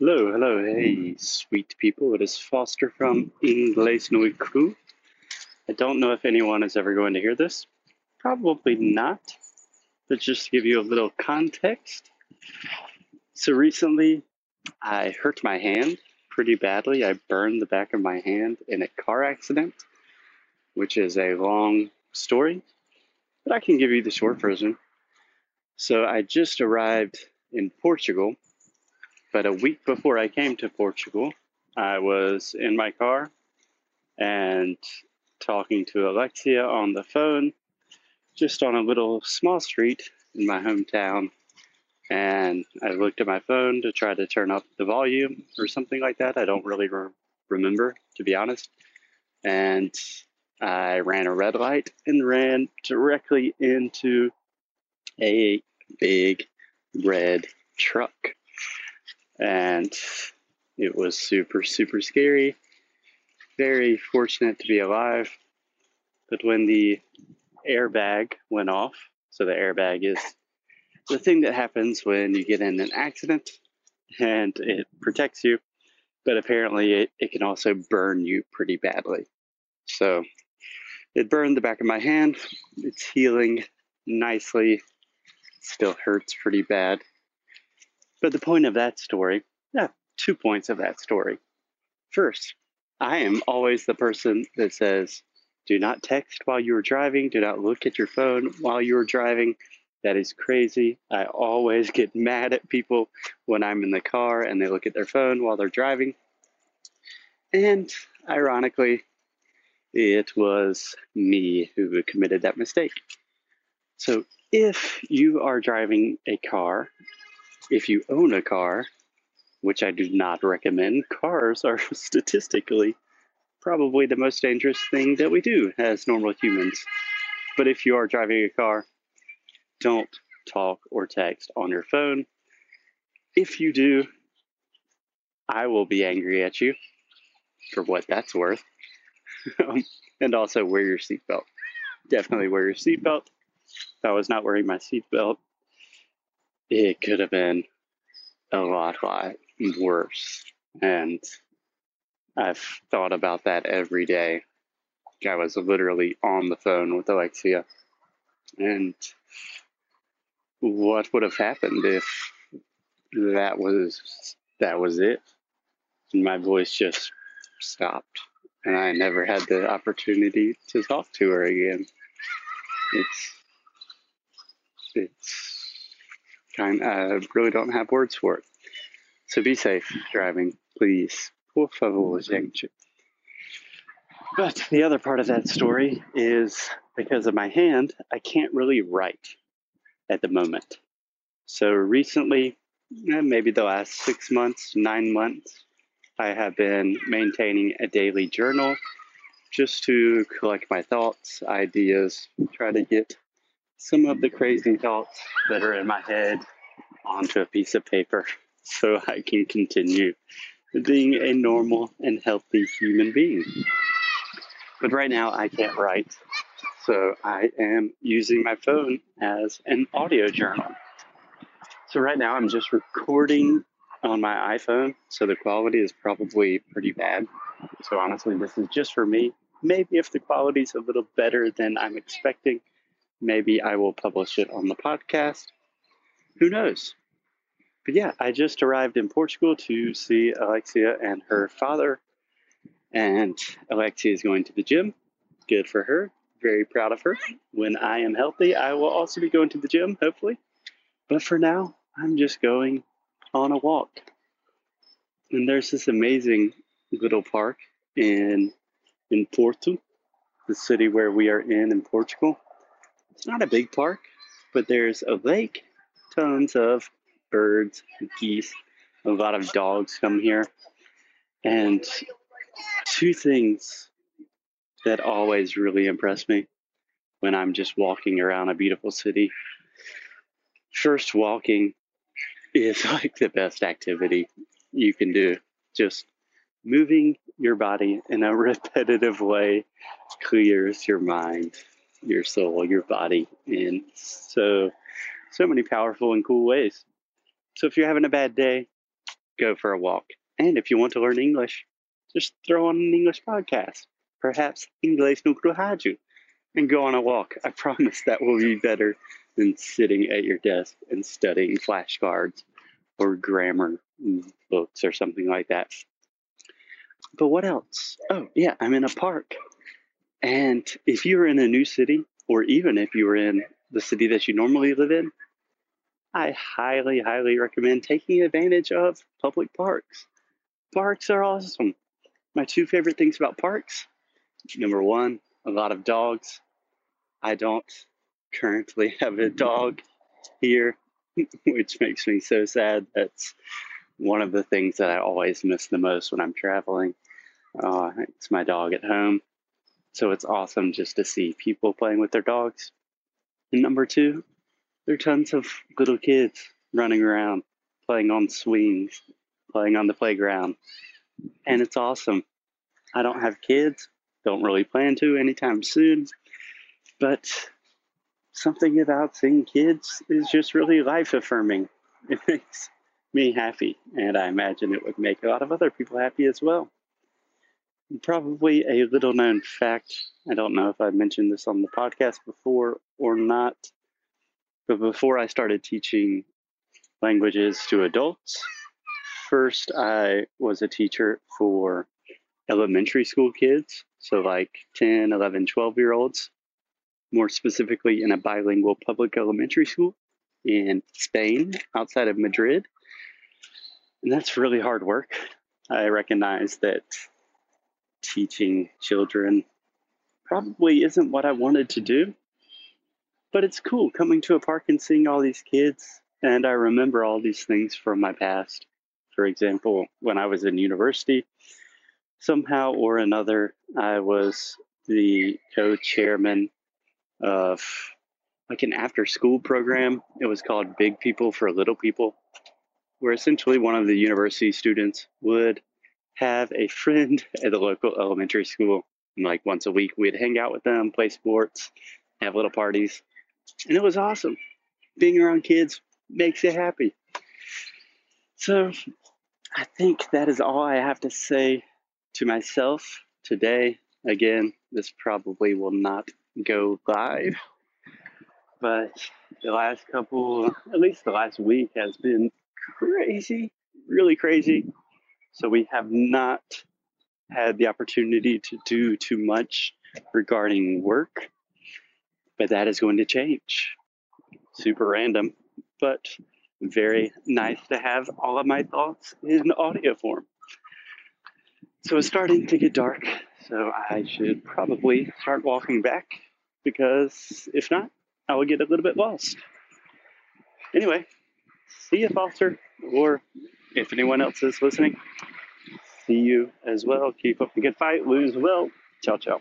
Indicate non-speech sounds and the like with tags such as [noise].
Hello, hello, hey, sweet people. It is Foster from Inglés No Crew. I don't know if anyone is ever going to hear this. Probably not. But just to give you a little context. So recently, I hurt my hand pretty badly. I burned the back of my hand in a car accident, which is a long story, but I can give you the short version. So I just arrived in Portugal but a week before I came to Portugal, I was in my car and talking to Alexia on the phone, just on a little small street in my hometown. And I looked at my phone to try to turn up the volume or something like that. I don't really re- remember, to be honest. And I ran a red light and ran directly into a big red truck and it was super, super scary. Very fortunate to be alive. But when the airbag went off, so the airbag is the thing that happens when you get in an accident and it protects you, but apparently it, it can also burn you pretty badly. So it burned the back of my hand. It's healing nicely. Still hurts pretty bad. But the point of that story, yeah, two points of that story. First, I am always the person that says, do not text while you are driving, do not look at your phone while you are driving. That is crazy. I always [laughs] get mad at people when I'm in the car and they look at their phone while they're driving. And ironically, it was me who committed that mistake. So if you are driving a car if you own a car, which I do not recommend, [laughs] cars are statistically probably the most dangerous thing that we do as normal humans. But if you are driving a car, don't talk or text on your phone. If you do, I will be angry at you for what that's worth. [laughs] Um, and also wear your seatbelt. Definitely wear your seatbelt. I was not wearing my seatbelt, it could have been a lot, lot worse. And I've thought about that every day. I was literally on the phone with Alexia. And what would have happened if that was that was it? And my voice just stopped. And I never had the opportunity to talk to her again. It's it's I really don't have words for it. So be safe driving, please. Por favor, gente. But the other part of that story is because of my hand, I can't really write at the moment. So recently, eh, maybe the last six months, nine months, I have been maintaining a daily journal just to collect my thoughts, ideas, try to get some of the crazy thoughts that are in my head onto a piece of paper [laughs] so I can continue being a normal and healthy human being. But right now I can't write, so I am using my phone as an audio journal. So right now I'm just recording on my iPhone, so the quality is probably pretty bad. So honestly, this is just for me. Maybe if the quality is a little better than I'm expecting, maybe I will publish it on the podcast. Who knows? But yeah, I just arrived in Portugal to see Alexia and her father. And Alexia is going to the gym. Good for her. Very proud of her. When I am healthy, I will also be going to the gym, hopefully. But for now, I'm just going on a walk. And there's this amazing little park in in Porto, the city where we are in in Portugal. It's not a big park, but there's a lake, tons of birds, geese, a lot of dogs come here. And two things that always really impress me when I'm just walking around a beautiful city. First, walking is [laughs] like the best activity you can do. Just moving your body in a [laughs] repetitive way clears your mind, your soul, your body in so so many powerful and cool ways. So if you're having a bad day, go for a walk. And if you want to learn English, just throw on an English podcast, perhaps English no Kruhaju, and go on a walk. I promise that will be better than sitting at your desk and studying flashcards or grammar books or something like that. But what else? Oh, yeah, I'm in a park. And if you're in a new city, or even if you're in the city that you normally live in, I highly, highly recommend taking advantage of public parks. Parks are awesome. My two favorite things about parks number one, a lot of dogs. I don't currently [laughs] have a dog here, [laughs] which makes me so sad. That's one of the things that I always miss the most when I'm traveling. Uh, it's my dog at home. So it's awesome just to see people playing with their dogs. And number two, there are tons of little kids running around, playing on swings, playing on the playground. And it's awesome. I don't have kids, don't really plan to anytime soon, but something about seeing kids is just really life affirming. It [laughs] makes me happy, and I imagine it would make a lot of other people happy as well. Probably a little known fact. I don't know if I mentioned this on the podcast before or not, but before I started teaching languages to adults, first I was a teacher for elementary school kids, so like 10, 11, 12 year olds, more specifically in a bilingual public elementary school in Spain outside of Madrid. And that's really hard work. I recognize that teaching children probably isn't what I wanted to do, but it's cool coming to a park and seeing all these kids. And I remember all these things from my past. For example, when I was in university, somehow or another, I was the co chairman of like an after school program. It was called Big People for Little People, where essentially one of the university students would have a friend [laughs] at the local elementary school. And like once a week, we'd hang out with them, play sports, have little parties. And it was awesome. Being around kids makes you happy. So I think that is all I have to say to myself today. Again, this probably will not go live, but the last couple, at least the last week, has been crazy, really crazy. So we have not had the opportunity to do too much regarding work, but that is going to change. Super random, but very nice to have all of my thoughts in audio form. So it's starting to get dark, so I should probably start walking back because if not, I will get a little bit lost. Anyway, see you, Foster, or if anyone else is listening, see you as well. Keep up the good fight, lose well. Ciao, ciao.